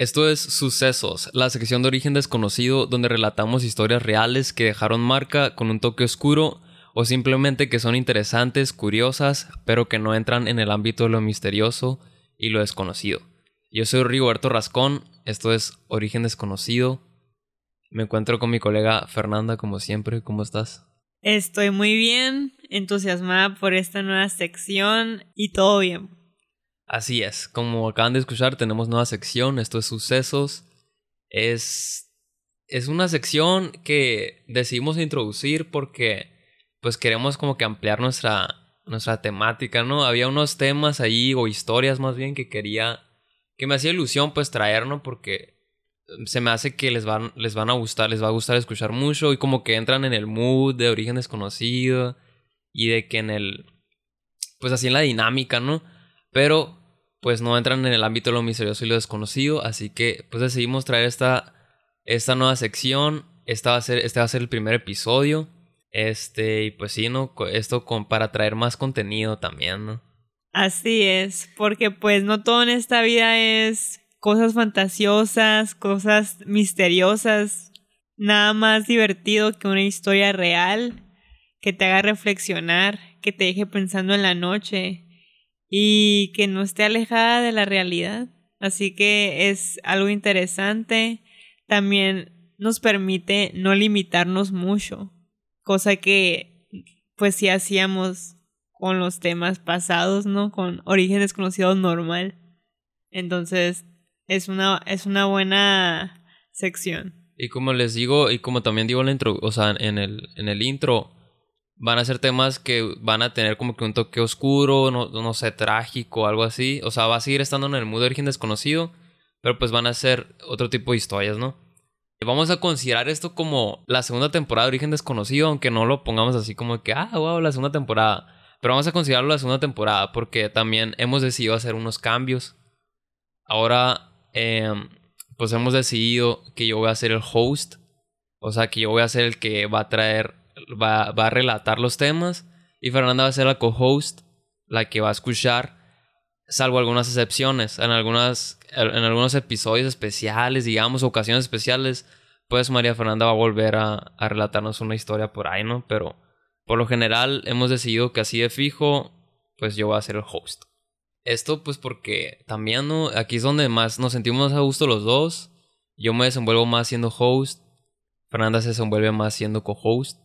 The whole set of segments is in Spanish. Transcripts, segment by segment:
Esto es Sucesos, la sección de origen desconocido donde relatamos historias reales que dejaron marca con un toque oscuro o simplemente que son interesantes, curiosas, pero que no entran en el ámbito de lo misterioso y lo desconocido. Yo soy Rigoberto Rascón, esto es Origen Desconocido. Me encuentro con mi colega Fernanda como siempre, ¿cómo estás? Estoy muy bien, entusiasmada por esta nueva sección y todo bien. Así es, como acaban de escuchar, tenemos nueva sección, esto es sucesos. Es, es una sección que decidimos introducir porque pues queremos como que ampliar nuestra, nuestra temática, ¿no? Había unos temas ahí o historias más bien que quería, que me hacía ilusión pues traer, ¿no? Porque se me hace que les van, les van a gustar, les va a gustar escuchar mucho y como que entran en el mood de origen desconocido y de que en el, pues así en la dinámica, ¿no? Pero pues no entran en el ámbito de lo misterioso y lo desconocido, así que pues decidimos traer esta, esta nueva sección, esta va a ser, este va a ser el primer episodio, este, y pues sí, ¿no? Esto con, para traer más contenido también, ¿no? Así es, porque pues no todo en esta vida es cosas fantasiosas, cosas misteriosas, nada más divertido que una historia real que te haga reflexionar, que te deje pensando en la noche, y que no esté alejada de la realidad. Así que es algo interesante. También nos permite no limitarnos mucho, cosa que pues sí hacíamos con los temas pasados, ¿no? Con origen desconocido normal. Entonces, es una, es una buena sección. Y como les digo, y como también digo en, la intro, o sea, en, el, en el intro, van a ser temas que van a tener como que un toque oscuro, no, no sé, trágico, algo así. O sea, va a seguir estando en el mundo de origen desconocido, pero pues van a ser otro tipo de historias, ¿no? Vamos a considerar esto como la segunda temporada de Origen Desconocido, aunque no lo pongamos así como que, ah, wow, la segunda temporada. Pero vamos a considerarlo la segunda temporada porque también hemos decidido hacer unos cambios. Ahora, em, pues hemos decidido que yo voy a ser el host. O sea, que yo voy a ser el que va a traer va, a relatar los temas y Fernanda va a ser la co-host, la que va a escuchar, salvo algunas excepciones. En, algunas, en algunos episodios especiales, digamos, ocasiones especiales, pues María Fernanda va a volver a, a relatarnos una historia por ahí, ¿no? Pero por lo general hemos decidido que así de fijo, pues yo voy a ser el host. Esto pues porque también, ¿no? Aquí es donde más nos sentimos a gusto los dos. Yo me desenvuelvo más siendo host. Fernanda se desenvuelve más siendo co-host.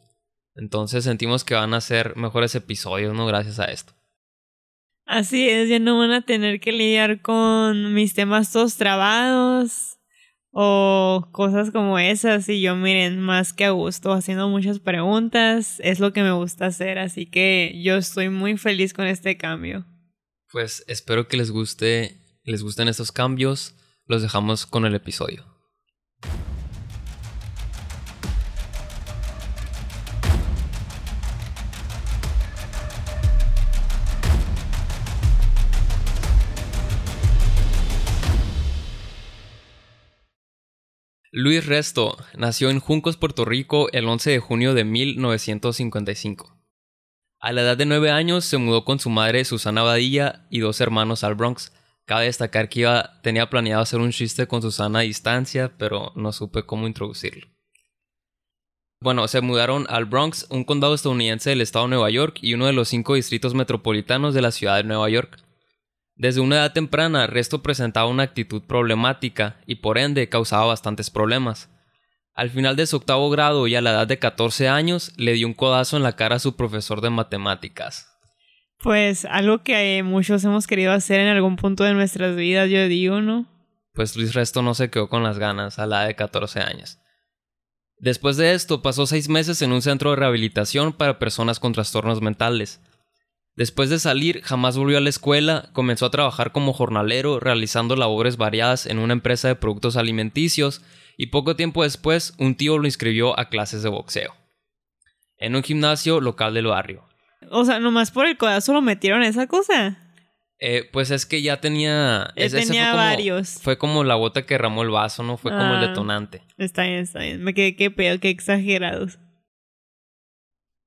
Entonces sentimos que van a ser mejores episodios, ¿no? Gracias a esto. Así es, ya no van a tener que lidiar con mis temas todos trabados o cosas como esas y yo miren más que a gusto haciendo muchas preguntas, es lo que me gusta hacer, así que yo estoy muy feliz con este cambio. Pues espero que les guste, les gusten estos cambios, los dejamos con el episodio. Luis Resto nació en Juncos, Puerto Rico, el 11 de junio de 1955. A la edad de 9 años se mudó con su madre Susana Badilla y dos hermanos al Bronx. Cabe destacar que iba, tenía planeado hacer un chiste con Susana a distancia, pero no supe cómo introducirlo. Bueno, se mudaron al Bronx, un condado estadounidense del estado de Nueva York y uno de los cinco distritos metropolitanos de la ciudad de Nueva York. Desde una edad temprana, Resto presentaba una actitud problemática y por ende causaba bastantes problemas. Al final de su octavo grado y a la edad de 14 años, le dio un codazo en la cara a su profesor de matemáticas. Pues algo que muchos hemos querido hacer en algún punto de nuestras vidas, yo digo, ¿no? Pues Luis Resto no se quedó con las ganas a la edad de 14 años. Después de esto, pasó seis meses en un centro de rehabilitación para personas con trastornos mentales. Después de salir, jamás volvió a la escuela, comenzó a trabajar como jornalero, realizando labores variadas en una empresa de productos alimenticios, y poco tiempo después un tío lo inscribió a clases de boxeo. En un gimnasio local del barrio. O sea, nomás por el codazo lo metieron esa cosa. Eh, pues es que ya tenía. Ya tenía varios. Fue como la gota que ramó el vaso, ¿no? Fue como el ah, detonante. Está bien, está bien. Me quedé qué pedo, qué exagerados.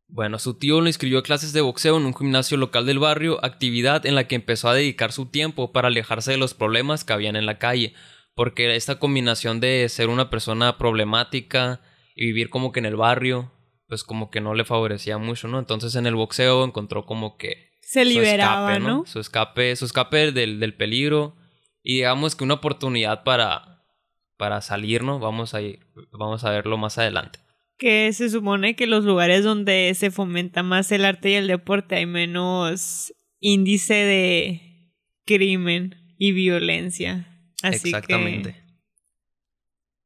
Bueno, su tío lo inscribió a clases de boxeo en un gimnasio local del barrio, actividad en la que empezó a dedicar su tiempo para alejarse de los problemas que habían en la calle, Porque esta combinación de ser una persona problemática y vivir como que en el barrio, pues como que no le favorecía mucho, ¿no? Entonces en el boxeo encontró como que... Se liberaba, ¿no? Su escape, su escape del, del peligro y digamos que una oportunidad para, para salir, ¿no? Vamos a, ir, vamos a verlo más adelante. Que se supone que los lugares donde se fomenta más el arte y el deporte hay menos índice de crimen y violencia. Exactamente.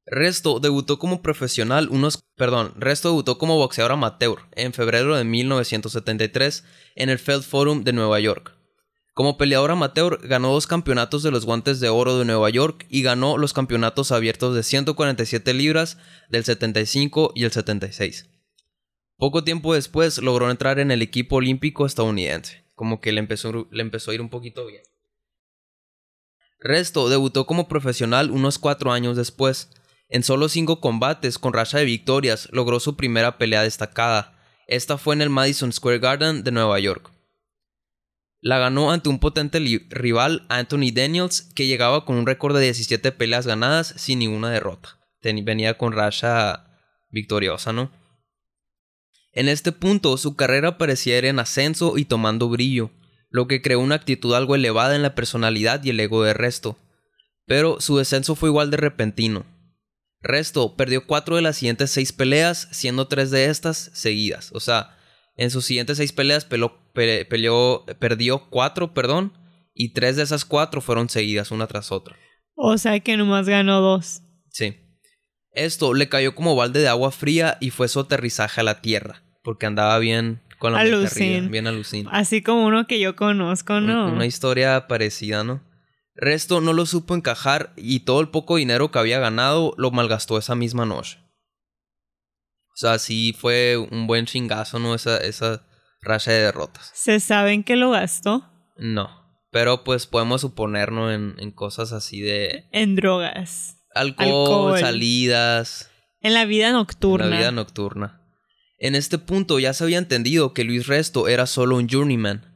Resto debutó como profesional unos, perdón, Resto debutó como boxeador amateur en febrero de 1973 en el Feld Forum de Nueva York. Como peleador amateur, ganó dos campeonatos de los guantes de oro de Nueva York y ganó los campeonatos abiertos de 147 libras del 75 y el 76. Poco tiempo después logró entrar en el equipo olímpico estadounidense, como que le empezó, le empezó a ir un poquito bien. Resto debutó como profesional unos cuatro años después. En solo cinco combates con racha de victorias logró su primera pelea destacada. Esta fue en el Madison Square Garden de Nueva York. La ganó ante un potente rival, Anthony Daniels, que llegaba con un récord de 17 peleas ganadas sin ninguna derrota. venía con racha victoriosa, ¿no? En este punto, su carrera parecía ir en ascenso y tomando brillo, lo que creó una actitud algo elevada en la personalidad y el ego de Resto. Pero su descenso fue igual de repentino. Resto perdió cuatro de las siguientes seis peleas, siendo tres de estas seguidas. O sea, en sus siguientes seis peleas peleó, perdió cuatro, perdón, y tres de esas cuatro fueron seguidas una tras otra. O sea que nomás ganó dos. Sí. Esto le cayó como balde de agua fría y fue su aterrizaje a la tierra, porque andaba bien con la alucin. bien alucin. Así como uno que yo conozco, ¿no? Una historia parecida, ¿no? Resto no lo supo encajar y todo el poco dinero que había ganado lo malgastó esa misma noche. O sea, sí fue un buen chingazo, ¿no? Esa, esa racha de derrotas. ¿Se sabe en qué lo gastó? No. Pero pues podemos suponernos en, en cosas así de. En drogas. Alcohol, salidas. En la vida nocturna. En la vida nocturna. En este punto ya se había entendido que Luis Resto era solo un journeyman.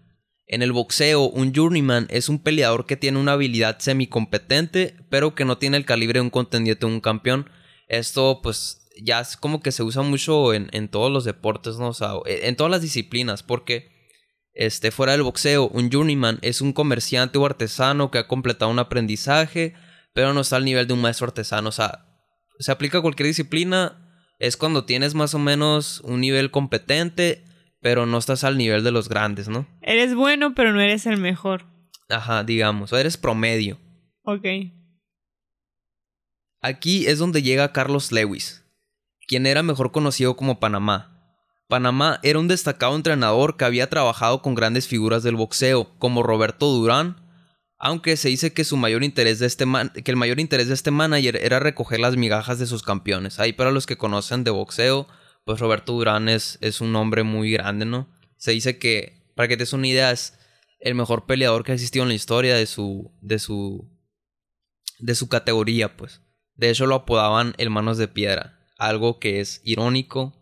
En el boxeo, un journeyman es un peleador que tiene una habilidad semi-competente, pero que no tiene el calibre de un contendiente o un campeón. Esto, pues, ya es como que se usa mucho en, en todos los deportes, ¿no? O sea, e, en todas las disciplinas, porque este, fuera del boxeo, un journeyman es un comerciante o artesano que ha completado un aprendizaje, pero no está al nivel de un maestro artesano. O sea, se aplica a cualquier disciplina. Es cuando tienes más o menos un nivel competente, pero no estás al nivel de los grandes, ¿no? Eres bueno, pero no eres el mejor. Ajá, digamos, o eres promedio. Ok. Aquí es donde llega Carlos Lewis, quien era mejor conocido como Panamá. Panamá era un destacado entrenador que había trabajado con grandes figuras del boxeo, como Roberto Durán, aunque se dice que, su mayor interés de este que el mayor interés de este manager era recoger las migajas de sus campeones. Ahí para los que conocen de boxeo, pues Roberto Durán es, es un hombre muy grande, ¿no? Se dice que, para que te des una idea, es el mejor peleador que ha existido en la historia de su, de su, de su categoría, pues. De hecho lo apodaban el manos de piedra algo que es irónico,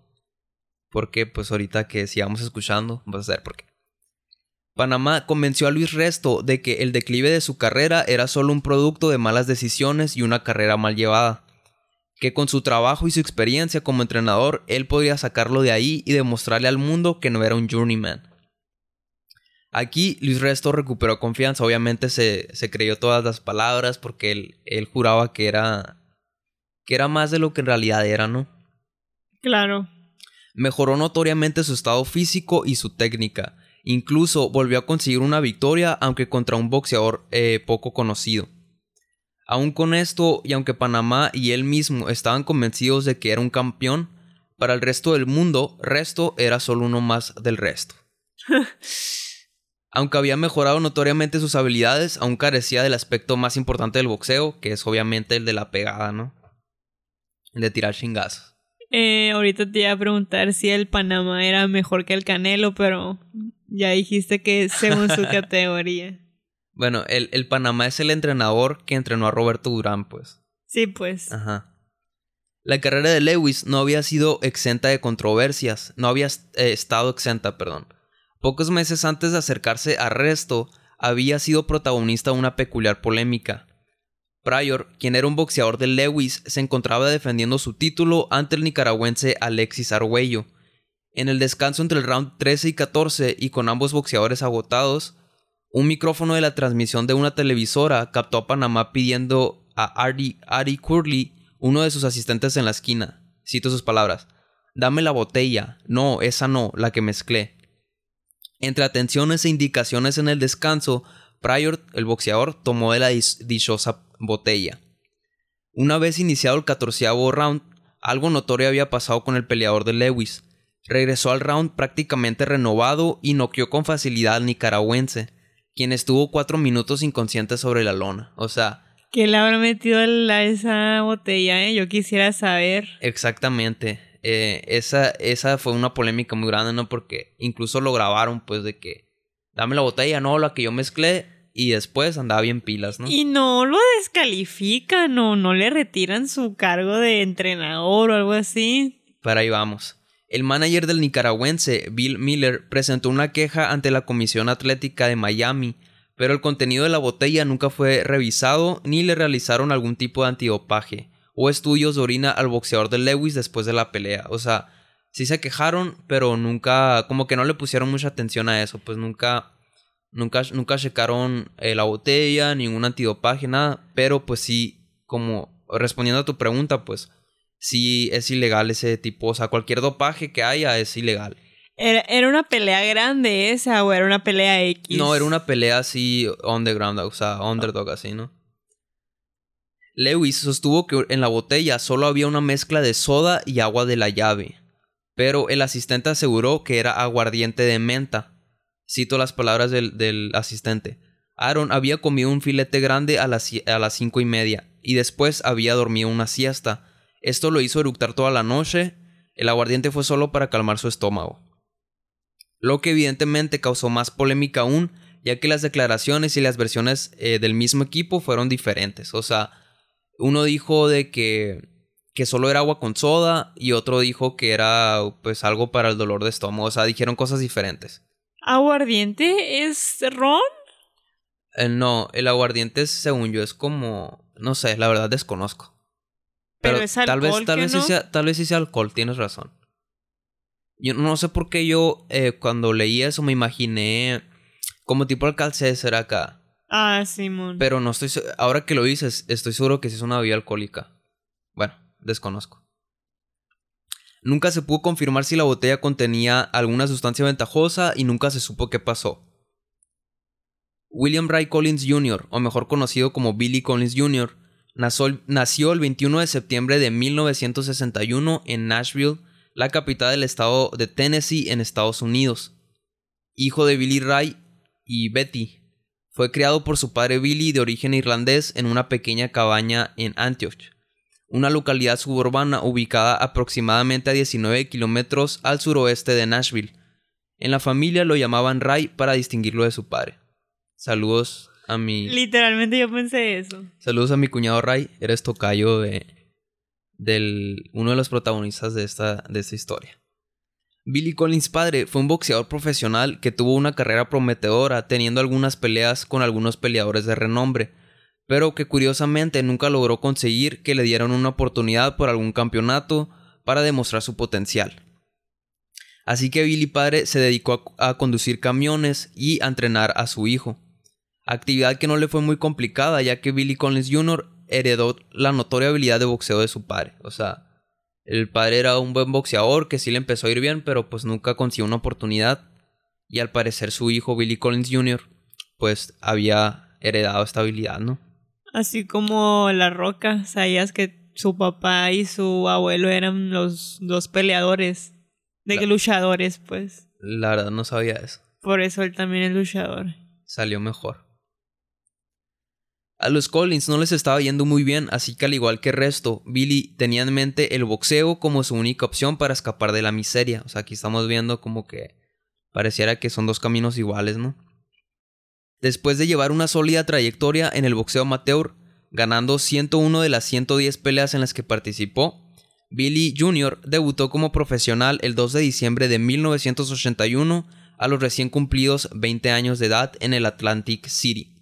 porque pues ahorita que sigamos escuchando, vas a ver por qué. Panamá convenció a Luis Resto de que el declive de su carrera era solo un producto de malas decisiones y una carrera mal llevada, que con su trabajo y su experiencia como entrenador él podría sacarlo de ahí y demostrarle al mundo que no era un journeyman. Aquí Luis Resto recuperó confianza, obviamente se, se creyó todas las palabras porque él, él juraba que era que era más de lo que en realidad era, ¿no? Claro. Mejoró notoriamente su estado físico y su técnica. Incluso volvió a conseguir una victoria, aunque contra un boxeador eh, poco conocido. Aún con esto, y aunque Panamá y él mismo estaban convencidos de que era un campeón, para el resto del mundo, Resto era solo uno más del resto. aunque había mejorado notoriamente sus habilidades, aún carecía del aspecto más importante del boxeo, que es obviamente el de la pegada, ¿no? De tirar chingazos. Eh, ahorita te iba a preguntar si el Panamá era mejor que el Canelo, pero ya dijiste que según su categoría. Bueno, el, el Panamá es el entrenador que entrenó a Roberto Durán, pues. Sí, pues. Ajá. La carrera de Lewis no había sido exenta de controversias, no había eh, estado exenta, perdón. Pocos meses antes de acercarse a Resto, había sido protagonista de una peculiar polémica. Pryor, quien era un boxeador de Lewis, se encontraba defendiendo su título ante el nicaragüense Alexis Arguello. En el descanso entre el round 13 y 14 y con ambos boxeadores agotados, un micrófono de la transmisión de una televisora captó a Panamá pidiendo a Ari, Ari Curley, uno de sus asistentes en la esquina. Cito sus palabras. Dame la botella. No, esa no, la que mezclé. Entre atenciones e indicaciones en el descanso, Pryor, el boxeador, tomó de la dichosa botella. Una vez iniciado el catorceavo round, algo notorio había pasado con el peleador de Lewis. Regresó al round prácticamente renovado y noqueó con facilidad al nicaragüense, quien estuvo cuatro minutos inconsciente sobre la lona. O sea... ¿Qué le habrá metido a esa botella? Eh? Yo quisiera saber. Exactamente. Eh, esa, esa fue una polémica muy grande, ¿no? Porque incluso lo grabaron, pues, de que dame la botella, no, la que yo mezclé, y después andaba bien pilas, ¿no? Y no lo descalifican o no le retiran su cargo de entrenador o algo así. Para ahí vamos. El manager del nicaragüense, Bill Miller, presentó una queja ante la Comisión Atlética de Miami, pero el contenido de la botella nunca fue revisado ni le realizaron algún tipo de antidopaje o estudios de orina al boxeador de Lewis después de la pelea. O sea, sí se quejaron, pero nunca, como que no le pusieron mucha atención a eso, pues nunca Nunca, nunca checaron eh, la botella, ningún antidopaje, nada. Pero pues sí, como respondiendo a tu pregunta, pues sí es ilegal ese tipo. O sea, cualquier dopaje que haya es ilegal. ¿Era, una pelea grande esa o era una pelea X? No, era una pelea así underground, o sea, underdog así, ¿no? Lewis sostuvo que en la botella solo había una mezcla de soda y agua de la llave, pero el asistente aseguró que era aguardiente de menta. Cito las palabras del, asistente. Aaron había comido un filete grande a las, a cinco y media y después había dormido una siesta. Esto lo hizo eructar toda la noche. El aguardiente fue solo para calmar su estómago. Lo que evidentemente causó más polémica aún, ya que las declaraciones y las versiones eh, del mismo equipo fueron diferentes. O sea, uno dijo de que, que solo era agua con soda y otro dijo que era pues algo para el dolor de estómago. O sea, dijeron cosas diferentes. ¿Aguardiente es ron? Eh, no, el aguardiente, según yo, es como. No sé, la verdad desconozco. Pero, es alcohol, tal vez, tal vez, sí sea, tal vez sí sea alcohol, tienes razón. Yo no sé por qué yo eh, cuando leí eso me imaginé como tipo será acá. Ah, Simón. Pero no estoy ahora que lo dices, estoy seguro que sí es una bebida alcohólica. Bueno, desconozco. Nunca se pudo confirmar si la botella contenía alguna sustancia ventajosa y nunca se supo qué pasó. William Ray Collins Jr., o mejor conocido como Billy Collins Jr., nació el 21 de septiembre de 1961 en Nashville, la capital del estado de Tennessee en Estados Unidos. Hijo de Billy Ray y Betty, fue criado por su padre Billy de origen irlandés en una pequeña cabaña en Antioch una localidad suburbana ubicada aproximadamente a 19 kilómetros al suroeste de Nashville. En la familia lo llamaban Ray para distinguirlo de su padre. Saludos a mi... Literalmente yo pensé eso. Saludos a mi cuñado Ray, eres tocayo de... del... uno de los protagonistas de esta, de esta historia. Billy Collins padre fue un boxeador profesional que tuvo una carrera prometedora, teniendo algunas peleas con algunos peleadores de renombre pero que curiosamente nunca logró conseguir que le dieran una oportunidad por algún campeonato para demostrar su potencial. Así que Billy padre se dedicó a, conducir camiones y a entrenar a su hijo, actividad que no le fue muy complicada ya que Billy Collins Jr. heredó la notoria habilidad de boxeo de su padre, o sea, el padre era un buen boxeador que sí le empezó a ir bien, pero pues nunca consiguió una oportunidad. Y al parecer su hijo Billy Collins Jr. pues había heredado esta habilidad, ¿no? Así como La Roca, sabías que su papá y su abuelo eran los dos peleadores, de luchadores, pues. La verdad no sabía eso. Por eso él también es luchador. Salió mejor. A los Collins no les estaba yendo muy bien, así que al igual que el resto, Billy tenía en mente el boxeo como su única opción para escapar de la miseria. O sea, aquí estamos viendo como que pareciera que son dos caminos iguales, ¿no? Después de llevar una sólida trayectoria en el boxeo amateur, ganando 101 de las 110 peleas en las que participó, Billy Jr. debutó como profesional el 2 de diciembre de 1981 a los recién cumplidos 20 años de edad en el Atlantic City,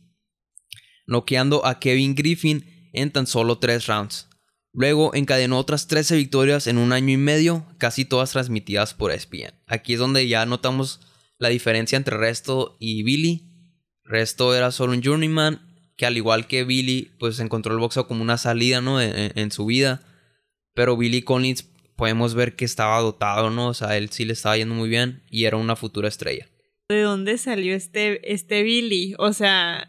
noqueando a Kevin Griffin en tan solo tres rounds. Luego encadenó otras 13 victorias en un año y medio, casi todas transmitidas por ESPN. Aquí es donde ya notamos la diferencia entre Resto y Billy. Resto era solo un journeyman, que al igual que Billy, pues encontró el boxeo como una salida, ¿no? En, su vida. Pero Billy Collins podemos ver que estaba dotado, ¿no? O sea, él sí le estaba yendo muy bien y era una futura estrella. ¿De dónde salió este, este Billy? O sea,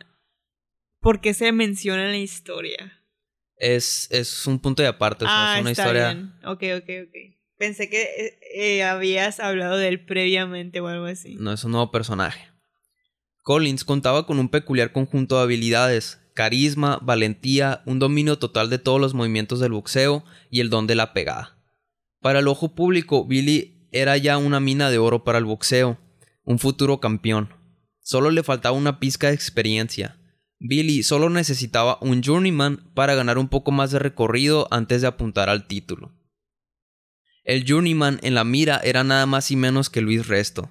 ¿por qué se menciona en la historia? es, es un punto de aparte, ah, es una está historia. Bien. Ok, ok, ok. Pensé que eh, eh, habías hablado de él previamente o algo así. No, es un nuevo personaje. Collins contaba con un peculiar conjunto de habilidades, carisma, valentía, un dominio total de todos los movimientos del boxeo y el don de la pegada. Para el ojo público, Billy era ya una mina de oro para el boxeo, un futuro campeón. Solo le faltaba una pizca de experiencia, Billy solo necesitaba un journeyman para ganar un poco más de recorrido antes de apuntar al título. El journeyman en la mira era nada más y menos que Luis Resto.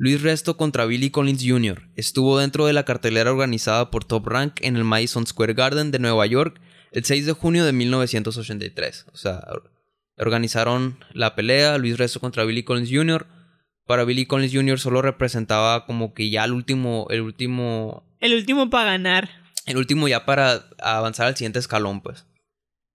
Luis Resto contra Billy Collins Jr. estuvo dentro de la cartelera organizada por Top Rank en el Madison Square Garden de Nueva York el 6 de junio de 1983. O sea, organizaron la pelea Luis Resto contra Billy Collins Jr. Para Billy Collins Jr. solo representaba como que ya el último, el último el último para ganar. El último ya para avanzar al siguiente escalón, pues.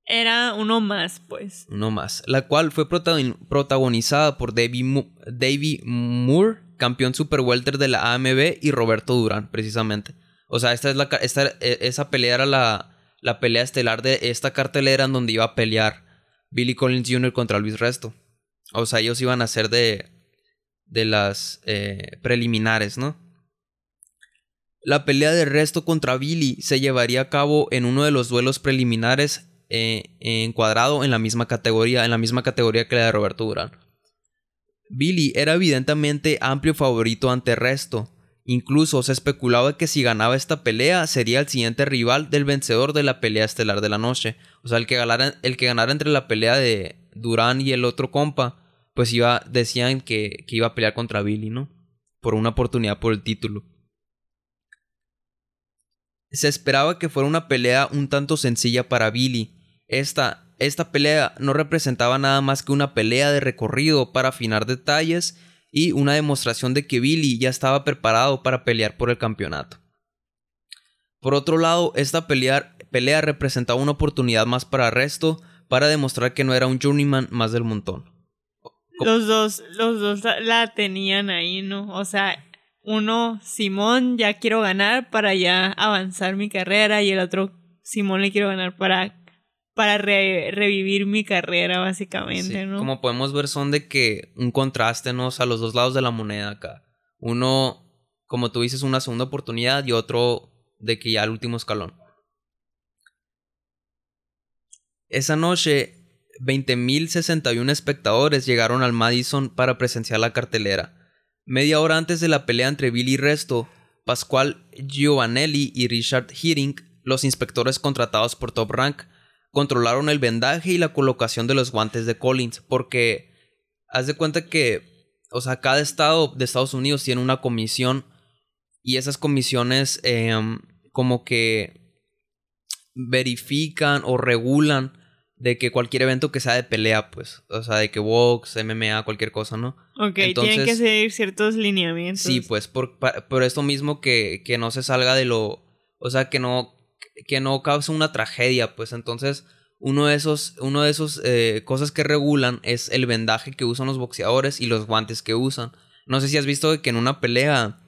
Era uno más, pues. Uno más. La cual fue protagonizada por Davey, Moore, campeón super welter de la AMB, y Roberto Durán, precisamente. O sea, esta es la, esta, e, esa pelea era la, la pelea estelar de esta cartelera en donde iba a pelear Billy Collins Jr. contra Luis Resto. O sea, ellos iban a ser de, de las eh, preliminares, ¿no? La pelea de resto contra Billy se llevaría a cabo en uno de los duelos preliminares eh, encuadrado en la misma categoría, en la misma categoría que la de Roberto Durán. Billy era evidentemente amplio favorito ante Resto. Incluso se especulaba que si ganaba esta pelea sería el siguiente rival del vencedor de la pelea estelar de la noche. O sea, el que ganara, el que ganara entre la pelea de Durán y el otro compa, pues iba, decían que, que iba a pelear contra Billy, ¿no? Por una oportunidad por el título. Se esperaba que fuera una pelea un tanto sencilla para Billy. Esta, esta pelea no representaba nada más que una pelea de recorrido para afinar detalles y una demostración de que Billy ya estaba preparado para pelear por el campeonato. Por otro lado, esta pelea, pelea representaba una oportunidad más para Resto para demostrar que no era un journeyman más del montón. Los dos, los dos la tenían ahí, ¿no? O sea, uno, Simón, ya quiero ganar para ya avanzar mi carrera y el otro, Simón, le quiero ganar para, para revivir mi carrera, básicamente, ¿no? Como podemos ver, son de que un contraste, ¿no? a los dos lados de la moneda acá. Uno, como tú dices, una segunda oportunidad y otro de que ya el último escalón. Esa noche, 20.061 espectadores llegaron al Madison para presenciar la cartelera. Media hora antes de la pelea entre Billy Resto, Pascual Giovanelli y Richard Hearing, los inspectores contratados por Top Rank, controlaron el vendaje y la colocación de los guantes de Collins, porque haz de cuenta que, o sea, cada estado de Estados Unidos tiene una comisión y esas comisiones em, como que verifican o regulan de que cualquier evento que sea de pelea, pues, o sea, de que box, MMA, cualquier cosa, ¿no? Ok, tienen que seguir ciertos lineamientos. Sí, pues, por, por esto mismo que, que no se salga de lo, o sea, que no, que no cause una tragedia, pues, entonces, uno de esos, uno de esos eh, cosas que regulan es el vendaje que usan los boxeadores y los guantes que usan. No sé si has visto que en una pelea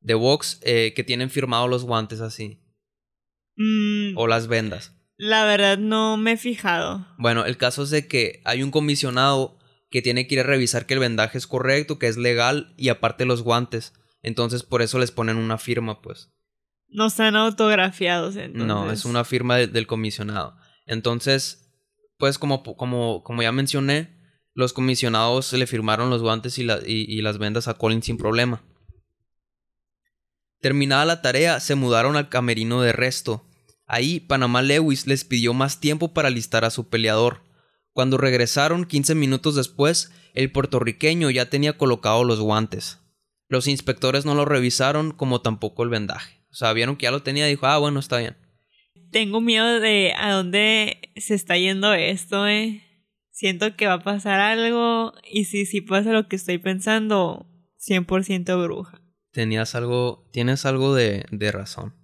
de box eh, que tienen firmados los guantes así. Mm. O las vendas. La verdad no me he fijado. Bueno, el caso es de que hay un comisionado que tiene que ir a revisar que el vendaje es correcto, que es legal y aparte los guantes. Entonces por eso les ponen una firma, pues. No están autografiados, entonces. No, es una firma del comisionado. Entonces, pues como, como, como ya mencioné, los comisionados le firmaron los guantes y, y las vendas a Colin sin problema. Terminada la tarea, se mudaron al camerino de resto, Ahí Panamá Lewis les pidió más tiempo para listar a su peleador. Cuando regresaron 15 minutos después, el puertorriqueño ya tenía colocado los guantes. Los inspectores no lo revisaron como tampoco el vendaje. O sea, vieron que ya lo tenía y dijo, ah, bueno, está bien. tengo miedo de a dónde se está yendo esto, eh. Siento que va a pasar algo y si si pasa lo que estoy pensando, 100% bruja. Tenías algo, tienes algo de, de razón.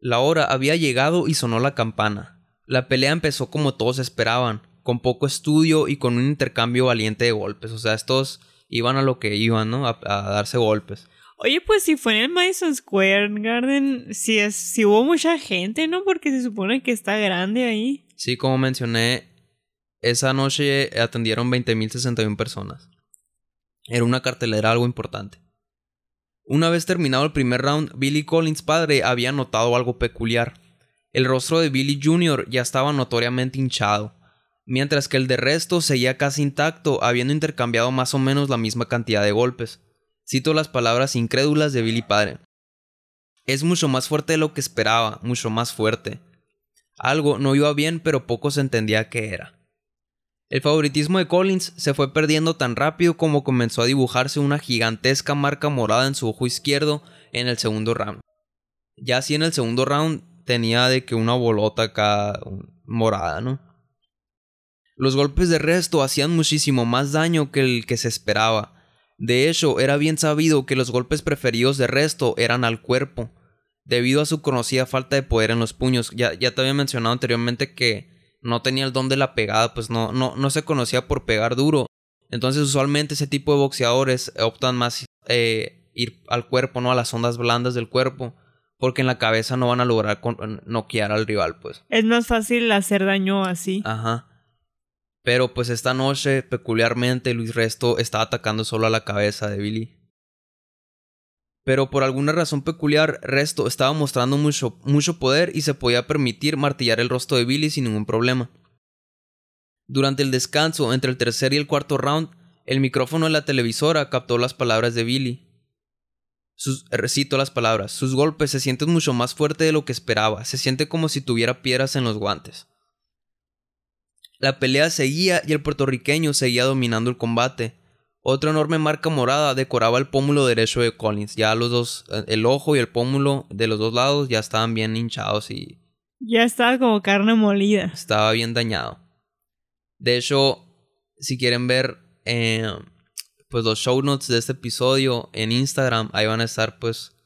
La hora había llegado y sonó la campana. La pelea empezó como todos esperaban, con poco estudio y con un intercambio valiente de golpes. O sea, estos iban a lo que iban, ¿no? A, a darse golpes. Oye, pues si fue en el Madison Square Garden, si es, si hubo mucha gente, ¿no? Porque se supone que está grande ahí. Sí, como mencioné, esa noche atendieron 20.061 personas. Era una cartelera algo importante. Una vez terminado el primer round, Billy Collins padre había notado algo peculiar. El rostro de Billy Jr. ya estaba notoriamente hinchado, mientras que el de resto seguía casi intacto, habiendo intercambiado más o menos la misma cantidad de golpes. Cito las palabras incrédulas de Billy padre. Es mucho más fuerte de lo que esperaba, mucho más fuerte. Algo no iba bien, pero poco se entendía qué era. El favoritismo de Collins se fue perdiendo tan rápido como comenzó a dibujarse una gigantesca marca morada en su ojo izquierdo en el segundo round. Ya así en el segundo round tenía de que una bolota acá morada, ¿no? Los golpes de resto hacían muchísimo más daño que el que se esperaba. De hecho, era bien sabido que los golpes preferidos de resto eran al cuerpo, debido a su conocida falta de poder en los puños. Ya, ya te había mencionado anteriormente que no tenía el don de la pegada, pues no, no, no se conocía por pegar duro. Entonces, usualmente ese tipo de boxeadores optan más eh, ir al cuerpo, no a las ondas blandas del cuerpo, porque en la cabeza no van a lograr noquear al rival, pues. Es más fácil hacer daño así. Ajá. Pero pues esta noche, peculiarmente, Luis Resto estaba atacando solo a la cabeza de Billy. Pero por alguna razón peculiar, Resto estaba mostrando mucho, mucho poder y se podía permitir martillar el rostro de Billy sin ningún problema. Durante el descanso entre el tercer y el cuarto round, el micrófono de la televisora captó las palabras de Billy. Sus, recito las palabras. Sus golpes se sienten mucho más fuerte de lo que esperaba. Se siente como si tuviera piedras en los guantes. La pelea seguía y el puertorriqueño seguía dominando el combate. Otra enorme marca morada decoraba el pómulo derecho de Collins. Ya los dos, el ojo y el pómulo de los dos lados ya estaban bien hinchados y... Ya estaba como carne molida. Estaba bien dañado. De hecho, si quieren ver eh, pues los show notes de este episodio en Instagram, ahí van a estar pues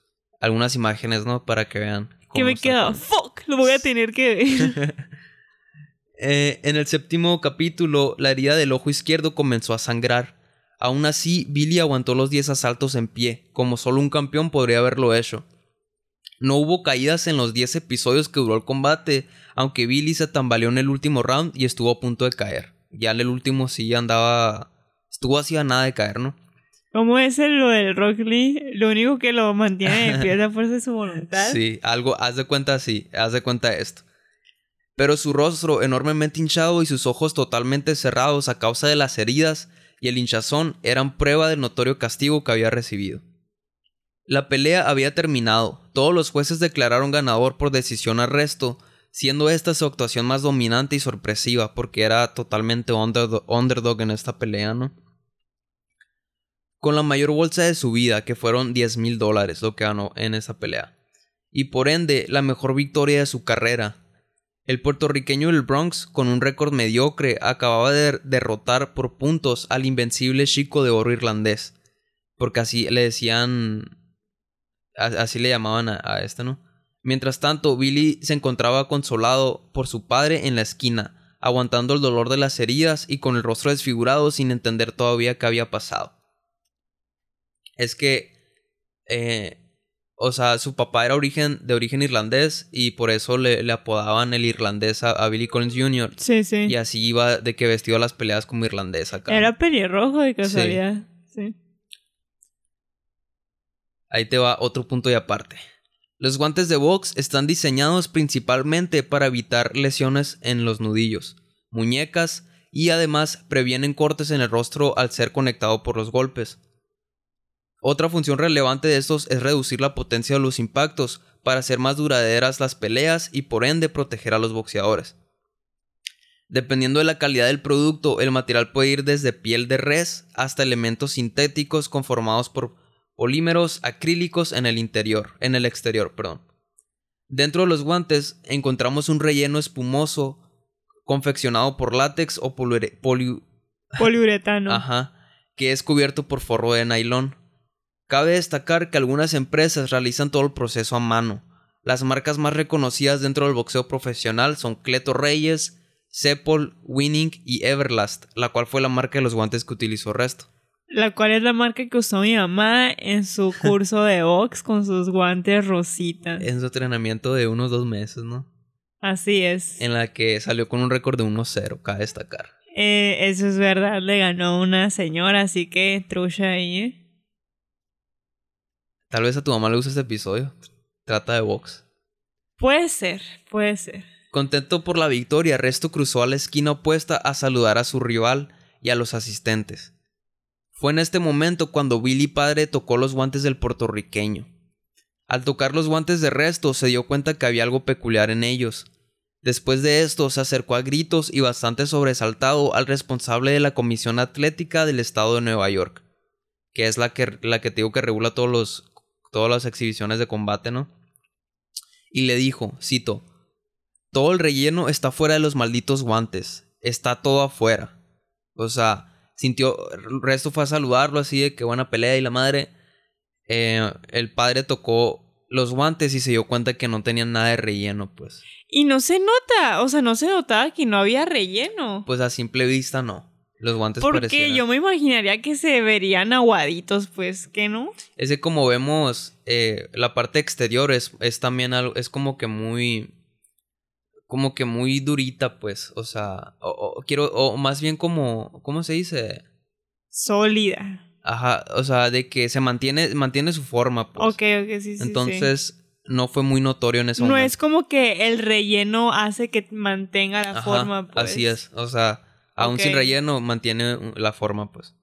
algunas imágenes, ¿no? Para que vean. Que me queda, fuck, lo voy a tener que ver. Eh, en el séptimo capítulo, la herida del ojo izquierdo comenzó a sangrar. Aún así, Billy aguantó los 10 asaltos en pie, como solo un campeón podría haberlo hecho. No hubo caídas en los 10 episodios que duró el combate, aunque Billy se tambaleó en el último round y estuvo a punto de caer. Ya en el último sí andaba... Estuvo así a nada de caer, ¿no? ¿Cómo es lo del Rock Lee? Lo único que lo mantiene de pie es la fuerza de su voluntad. Sí, algo, haz de cuenta así, haz de cuenta esto pero su rostro enormemente hinchado y sus ojos totalmente cerrados a causa de las heridas y el hinchazón eran prueba del notorio castigo que había recibido. La pelea había terminado, todos los jueces declararon ganador por decisión arresto, siendo esta su actuación más dominante y sorpresiva, porque era totalmente underdog en esta pelea, ¿no? Con la mayor bolsa de su vida, que fueron 10 mil dólares, lo que ganó en esa pelea. Y por ende, la mejor victoria de su carrera, el puertorriqueño del Bronx, con un récord mediocre, acababa de derrotar por puntos al invencible chico de oro irlandés. Porque así le decían. Así le llamaban a, este, ¿no? Mientras tanto, Billy se encontraba consolado por su padre en la esquina, aguantando el dolor de las heridas y con el rostro desfigurado sin entender todavía qué había pasado. Es que. Eh, o sea, su papá era origen, de origen irlandés y por eso le, apodaban el irlandés a, Billy Collins Jr. Sí, sí. Y así iba de que vestió las peleas como irlandés acá. Era pelirrojo de casualidad. Sí. Ahí te va otro punto de aparte. Los guantes de box están diseñados principalmente para evitar lesiones en los nudillos, muñecas y además previenen cortes en el rostro al ser conectado por los golpes. Otra función relevante de estos es reducir la potencia de los impactos para hacer más duraderas las peleas y por ende proteger a los boxeadores. Dependiendo de la calidad del producto, el material puede ir desde piel de res hasta elementos sintéticos conformados por polímeros acrílicos en el interior, en el exterior, perdón. Dentro de los guantes encontramos un relleno espumoso confeccionado por látex o poliure- poli- Poliuretano. Ajá, que es cubierto por forro de nylon. Cabe destacar que algunas empresas realizan todo el proceso a mano. Las marcas más reconocidas dentro del boxeo profesional son Cleto Reyes, Sepol, Winning y Everlast, la cual fue la marca de los guantes que utilizó Resto. La cual es la marca que usó mi mamá en su curso de box con sus guantes rositas. En su entrenamiento de unos dos meses, ¿no? Así es. En la que salió con un récord de 1-0, cabe destacar. Eh, eso es verdad, le ganó una señora, así que trucha ahí, ¿eh? Tal vez a tu mamá le guste este episodio. Trata de box. Puede ser, puede ser. Contento por la victoria, Resto cruzó a la esquina opuesta a saludar a su rival y a los asistentes. Fue en este momento cuando Billy padre tocó los guantes del puertorriqueño. Al tocar los guantes de Resto se dio cuenta que había algo peculiar en ellos. Después de esto se acercó a gritos y bastante sobresaltado al responsable de la Comisión Atlética del Estado de Nueva York, que es la que, la que te digo que regula todos los, todas las exhibiciones de combate, ¿no? Y le dijo, cito, todo el relleno está fuera de los malditos guantes. Está todo afuera. O sea, sintió. El resto fue a saludarlo así de que buena pelea y la madre. eh, el padre tocó los guantes y se dio cuenta que no tenían nada de relleno, pues. Y no se nota, o sea, no se notaba que no había relleno. Pues a simple vista no. Los guantes Porque yo me imaginaría que se verían aguaditos, pues, ¿que no? Es que como vemos, eh, la parte exterior es, es también algo. Es como que muy. Como que muy durita, pues. O sea. O, o quiero. O más bien como. ¿Cómo se dice? Sólida. Ajá, o sea, de que se mantiene, mantiene su forma, pues. Ok, ok, sí, sí. sí. Entonces, no fue muy notorio en ese No momento. es como que el relleno hace que mantenga la Ajá, forma, pues. Así es, o sea, aún sin relleno mantiene la forma, pues.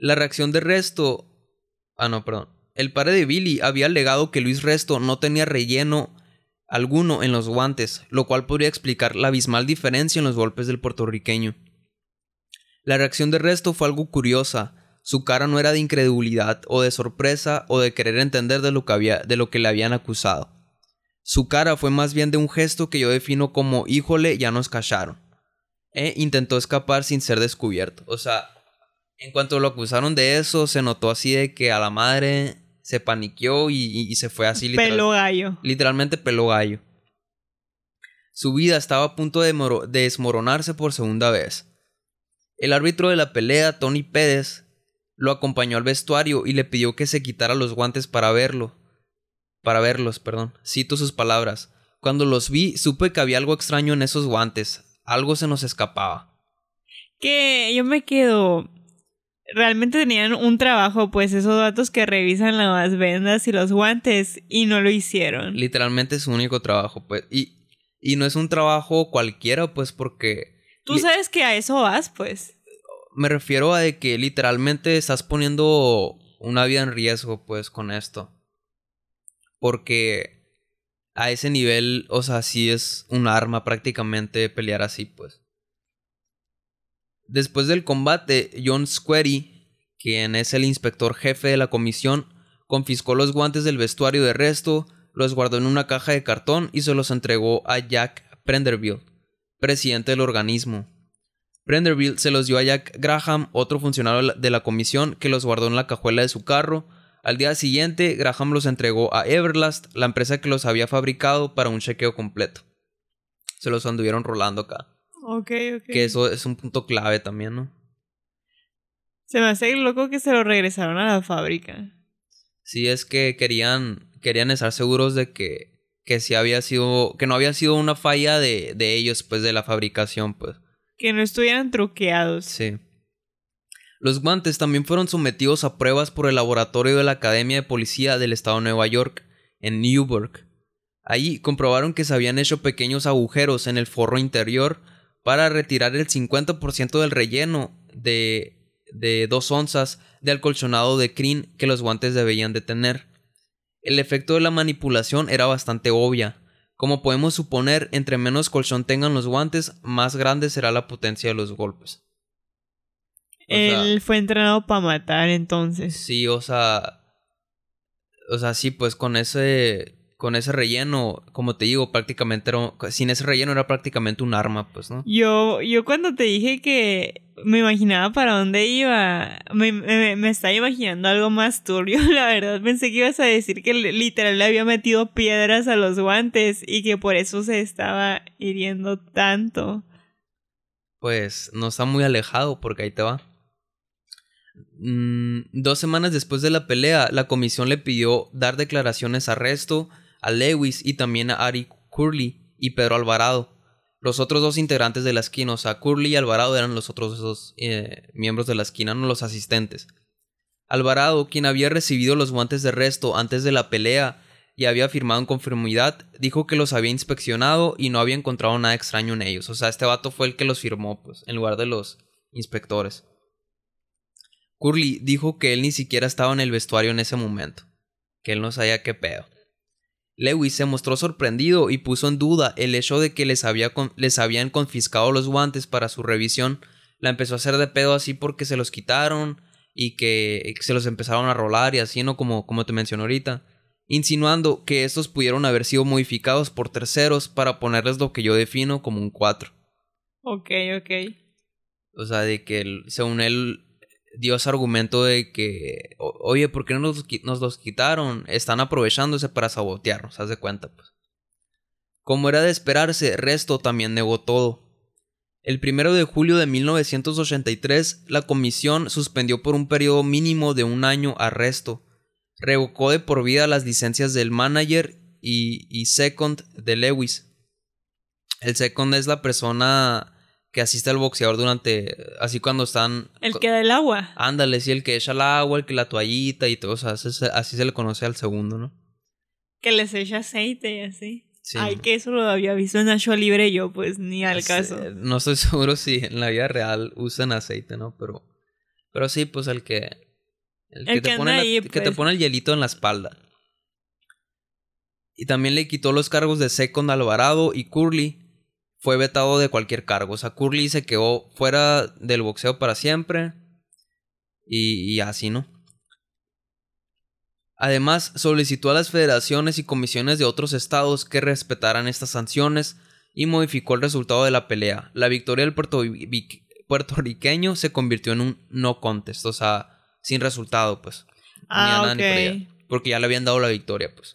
La reacción de Resto... Ah, no, perdón. El padre de Billy había alegado que Luis Resto no tenía relleno alguno en los guantes, lo cual podría explicar la abismal diferencia en los golpes del puertorriqueño. La reacción de Resto fue algo curiosa. Su cara no era de incredulidad o de sorpresa o de querer entender de lo que, había, de lo que le habían acusado. Su cara fue más bien de un gesto que yo defino como híjole, ya nos cacharon. E intentó escapar sin ser descubierto. O sea, en cuanto lo acusaron de eso, se notó así de que a la madre se paniqueó y, y- y se fue así literal- Pelo gallo. literalmente peló gallo. Su vida estaba a punto de, de desmoronarse por segunda vez. El árbitro de la pelea, Tony Pérez, lo acompañó al vestuario y le pidió que se quitara los guantes para verlo. Para verlos, perdón. Cito sus palabras. Cuando los vi, supe que había algo extraño en esos guantes. Algo se nos escapaba. Que yo me quedo. Realmente tenían un trabajo, pues, esos datos que revisan las vendas y los guantes, y no lo hicieron. Literalmente es su único trabajo, pues. Y, y no es un trabajo cualquiera, pues, porque Tú sabes que a eso vas, pues. me refiero a de que literalmente estás poniendo una vida en riesgo, pues, con esto. Porque a ese nivel, o sea, sí es un arma prácticamente pelear así, pues. Después del combate, John Squarey, quien es el inspector jefe de la comisión, confiscó los guantes del vestuario de resto, los guardó en una caja de cartón y se los entregó a Jack Prenderville, presidente del organismo. Prenderville se los dio a Jack Graham, otro funcionario de la comisión, que los guardó en la cajuela de su carro. Al día siguiente, Graham los entregó a Everlast, la empresa que los había fabricado, para un chequeo completo. Se los anduvieron rolando acá. Ok, ok. Que eso es un punto clave también, ¿no? Se me hace loco que se lo regresaron a la fábrica. Sí, es que querían, querían estar seguros de que, que sí había sido, que no había sido una falla de, de ellos, pues, de la fabricación, pues. Que no estuvieran truqueados. Sí. Los guantes también fueron sometidos a pruebas por el laboratorio de la Academia de Policía del Estado de Nueva York, en Newburgh. Ahí comprobaron que se habían hecho pequeños agujeros en el forro interior para retirar el 50% del relleno de, de dos onzas de acolchonado de crin que los guantes debían de tener. El efecto de la manipulación era bastante obvia. Como podemos suponer, entre menos colchón tengan los guantes, más grande será la potencia de los golpes. Sea, Él fue entrenado para matar, entonces. Sí, o sea. O sea, sí, pues con ese. con ese relleno, como te digo, prácticamente era, sin ese relleno era prácticamente un arma, pues, ¿no? Yo, yo cuando te dije que me imaginaba para dónde iba, me, me, me estaba imaginando algo más turbio, la verdad. Pensé que ibas a decir que literal le había metido piedras a los guantes y que por eso se estaba hiriendo tanto. Pues no está muy alejado porque ahí te va. Mm, dos semanas después de la pelea, la comisión le pidió dar declaraciones a arresto a Lewis y también a Ari Curley y Pedro Alvarado. Los otros dos integrantes de la esquina, o sea, Curley y Alvarado eran los otros dos eh, miembros de la esquina, no los asistentes. Alvarado, quien había recibido los guantes de arresto antes de la pelea y había firmado en conformidad, dijo que los había inspeccionado y no había encontrado nada extraño en ellos. O sea, este vato fue el que los firmó, pues, en lugar de los inspectores. Curly dijo que él ni siquiera estaba en el vestuario en ese momento, que él no sabía qué pedo. Lewis se mostró sorprendido y puso en duda el hecho de que les, había les habían confiscado los guantes para su revisión. La empezó a hacer de pedo así porque se los quitaron y que se los empezaron a rolar y así, ¿no? Como, como te mencioné ahorita. Insinuando que estos pudieron haber sido modificados por terceros para ponerles lo que yo defino como un 4. Ok, ok. O sea, de que según él dio ese argumento de que, oye, ¿por qué no nos, nos los quitaron? Están aprovechándose para sabotearnos, haz de cuenta, pues. Como era de esperarse, Resto también negó todo. El primero de julio de 1983, la comisión suspendió por un periodo mínimo de un año a Resto. Revocó de por vida las licencias del manager y, y second de Lewis. El second es la persona que asiste al boxeador durante. Así cuando están. El que da el agua. Ándale, sí, el que echa el agua, el que la toallita y todo. O sea, así, se le conoce al segundo, ¿no? Que les echa aceite y así. Ay, que eso lo había visto en Nacho Libre yo, pues ni al caso. no estoy seguro si en la vida real usan aceite, ¿no? Pero. Pero sí, pues el que. El, que, te pone que te pues. pone el hielito en la espalda. Y también le quitó los cargos de Second Alvarado y Curly fue vetado de cualquier cargo. O sea, Curly se quedó fuera del boxeo para siempre. Y, así, ¿no? Además, solicitó a las federaciones y comisiones de otros estados que respetaran estas sanciones y modificó el resultado de la pelea. La victoria del puertorriqueño se convirtió en un no contest, o sea, sin resultado, pues. Ah, porque ya le habían dado la victoria, pues.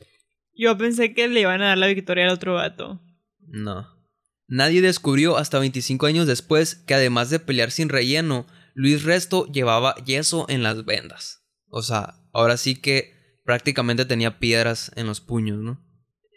Yo pensé que le iban a dar la victoria al otro vato. No. Nadie descubrió hasta 25 años después que además de pelear sin relleno, Luis Resto llevaba yeso en las vendas. O sea, ahora sí que prácticamente tenía piedras en los puños, ¿no?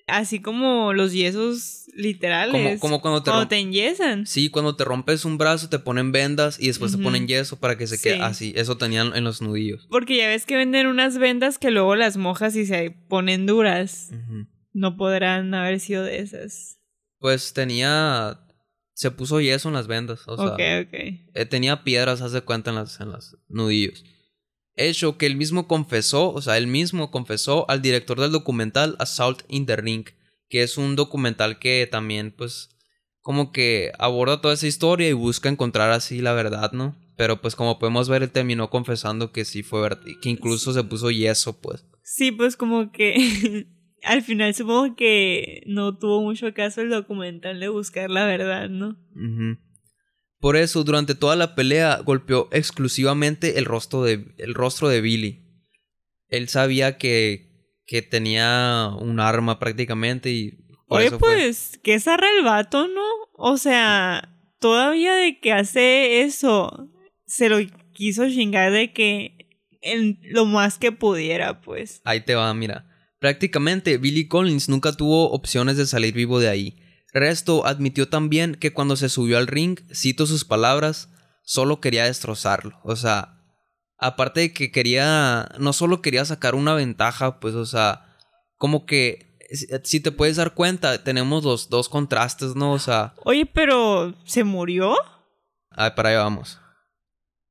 Así como los yesos literales. Como, cuando te, cuando te enyesan. Sí, cuando te rompes un brazo te ponen vendas y después te ponen yeso para que se quede así. Eso tenían en los nudillos. Porque ya ves que venden unas vendas que luego las mojas y se ponen duras. No podrán haber sido de esas. Pues tenía. Se puso yeso en las vendas. O sea, eh, tenía piedras, hace cuenta, en las, en los nudillos. Hecho que él mismo confesó, o sea, él mismo confesó al director del documental Assault in the Ring, que es un documental que también, pues, como que aborda toda esa historia y busca encontrar así la verdad, ¿no? Pero pues como podemos ver, él terminó confesando que sí fue verdad, que incluso se puso yeso, pues. Sí, pues como que al final supongo que no tuvo mucho caso el documental de buscar la verdad, ¿no? Por eso, durante toda la pelea golpeó exclusivamente el rostro de, el rostro de Billy. Él sabía que, que tenía un arma prácticamente y... Oye, pues, que es el vato, ¿no? O sea, todavía de que hace eso, se lo quiso chingar de que en lo más que pudiera, pues. Ahí te va, mira. Prácticamente, Billy Collins nunca tuvo opciones de salir vivo de ahí. Resto admitió también que cuando se subió al ring, cito sus palabras, solo quería destrozarlo. O sea, aparte de que quería, no solo quería sacar una ventaja, pues, o sea, como que, si te puedes dar cuenta, tenemos los dos contrastes, ¿no? O sea... Oye, pero, ¿se murió? Ay, para allá vamos.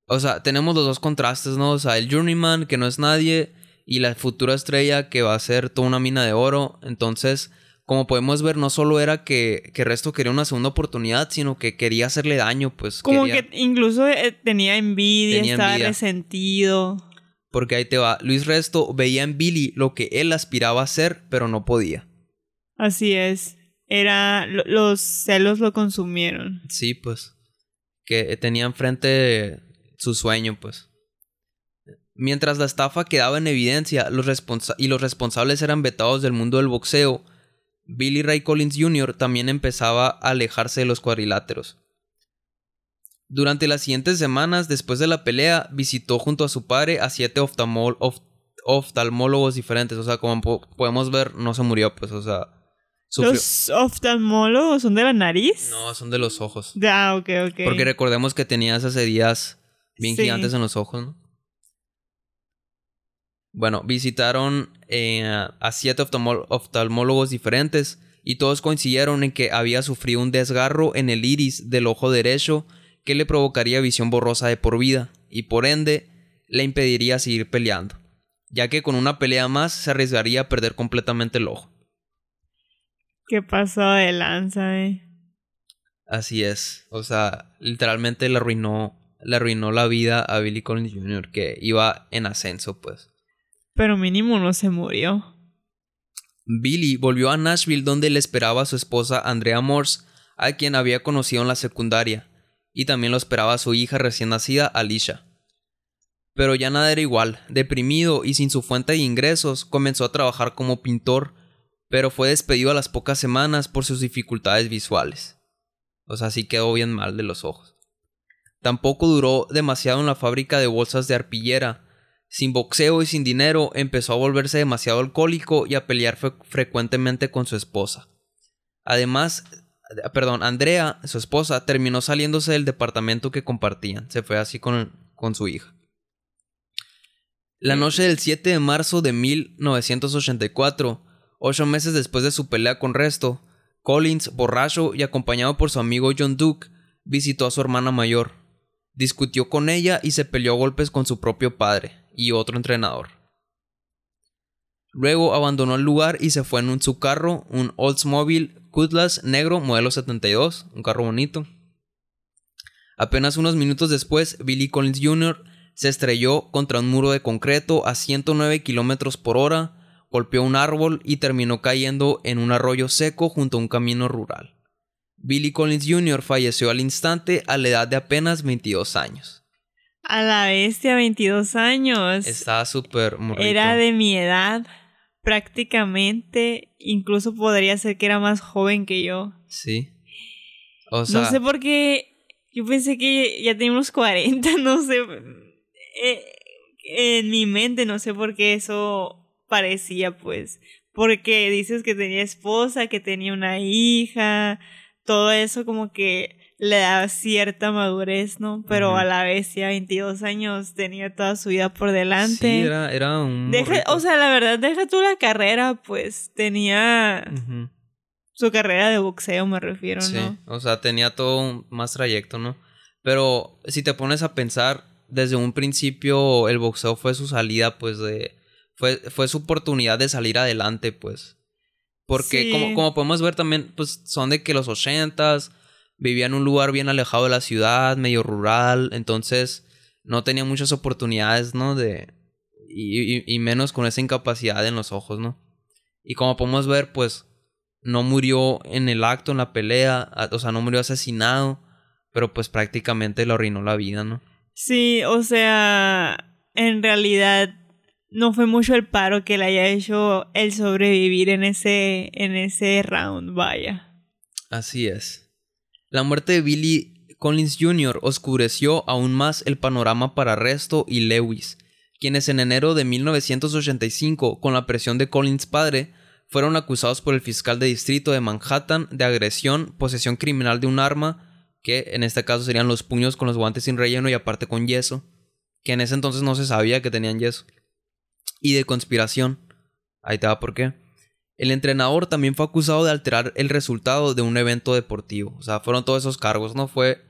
O sea, tenemos los dos contrastes, ¿no? O sea, el Journeyman, que no es nadie, y la futura estrella que va a ser toda una mina de oro. Entonces, como podemos ver, no solo era que, que Resto quería una segunda oportunidad, sino que quería hacerle daño, pues. Como que incluso eh, tenía envidia, estaba resentido. Porque ahí te va, Luis Resto veía en Billy lo que él aspiraba a ser, pero no podía. Así es. Era. Los celos lo consumieron. Sí, pues. Que tenía enfrente su sueño, pues. Mientras la estafa quedaba en evidencia los y los responsables eran vetados del mundo del boxeo, Billy Ray Collins Jr. también empezaba a alejarse de los cuadriláteros. Durante las siguientes semanas, después de la pelea, visitó junto a su padre a siete oftalmólogos diferentes. O sea, como podemos ver, no se murió, pues, o sea. ¿Los oftalmólogos son de la nariz? No, son de los ojos. Ah, ok, ok. Porque recordemos que tenía esas heridas bien gigantes en los ojos, ¿no? Bueno, visitaron eh, a siete oftalmólogos diferentes y todos coincidieron en que había sufrido un desgarro en el iris del ojo derecho que le provocaría visión borrosa de por vida y por ende le impediría seguir peleando, ya que con una pelea más se arriesgaría a perder completamente el ojo. ¿Qué pasó de lanza, eh? Así es, o sea, literalmente le arruinó, le arruinó la vida a Billy Collins Jr., que iba en ascenso, pues. Pero mínimo no se murió. Billy volvió a Nashville donde le esperaba a su esposa Andrea Morse, a quien había conocido en la secundaria, y también lo esperaba su hija recién nacida, Alicia. Pero ya nada era igual, deprimido y sin su fuente de ingresos, comenzó a trabajar como pintor, pero fue despedido a las pocas semanas por sus dificultades visuales. O sea, sí quedó bien mal de los ojos. Tampoco duró demasiado en la fábrica de bolsas de arpillera, sin boxeo y sin dinero, empezó a volverse demasiado alcohólico y a pelear frecuentemente con su esposa. Además, perdón, Andrea, su esposa, terminó saliéndose del departamento que compartían. Se fue así con, con su hija. La noche del 7 de marzo de 1984, ocho meses después de su pelea con Resto, Collins, borracho y acompañado por su amigo John Duke, visitó a su hermana mayor. Discutió con ella y se peleó a golpes con su propio padre y otro entrenador. Luego abandonó el lugar y se fue en un, su carro, un Oldsmobile Cutlass negro modelo 72, un carro bonito. Apenas unos minutos después, Billy Collins Jr. se estrelló contra un muro de concreto a 109 km por hora, golpeó un árbol y terminó cayendo en un arroyo seco junto a un camino rural. Billy Collins Jr. falleció al instante a la edad de apenas 22 años. A la bestia, 22 años. Estaba súper Era de mi edad, prácticamente. Incluso podría ser que era más joven que yo. Sí. O sea... No sé por qué. Yo pensé que ya tenía unos 40, no sé. Eh, en mi mente, no sé por qué eso parecía, pues. Porque dices que tenía esposa, que tenía una hija. Todo eso como que le da cierta madurez, ¿no? Pero a la vez ya 22 años tenía toda su vida por delante. Sí, era, era un... o sea, la verdad, deja tú la carrera, pues tenía... Su carrera de boxeo, me refiero, sí. O sea, tenía todo un más trayecto, ¿no? Pero si te pones a pensar, desde un principio el boxeo fue su salida, pues de... Fue, fue su oportunidad de salir adelante, pues. Porque como, como podemos ver también, pues son de que los ochentas vivía en un lugar bien alejado de la ciudad, medio rural, entonces no tenía muchas oportunidades, ¿no? De, y, y, menos con esa incapacidad en los ojos, ¿no? Y como podemos ver, pues no murió en el acto, en la pelea, o sea, no murió asesinado, pero pues prácticamente le arruinó la vida, ¿no? Sí, o sea, en realidad no fue mucho el paro que le haya hecho el sobrevivir en ese, en ese round, vaya. Así es. La muerte de Billy Collins Jr. oscureció aún más el panorama para Resto y Lewis, quienes en enero de 1985, con la presión de Collins padre, fueron acusados por el fiscal de distrito de Manhattan de agresión, posesión criminal de un arma, que en este caso serían los puños con los guantes sin relleno y aparte con yeso, que en ese entonces no se sabía que tenían yeso, y de conspiración. Ahí te va por qué. El entrenador también fue acusado de alterar el resultado de un evento deportivo. O sea, fueron todos esos cargos, ¿no? Fue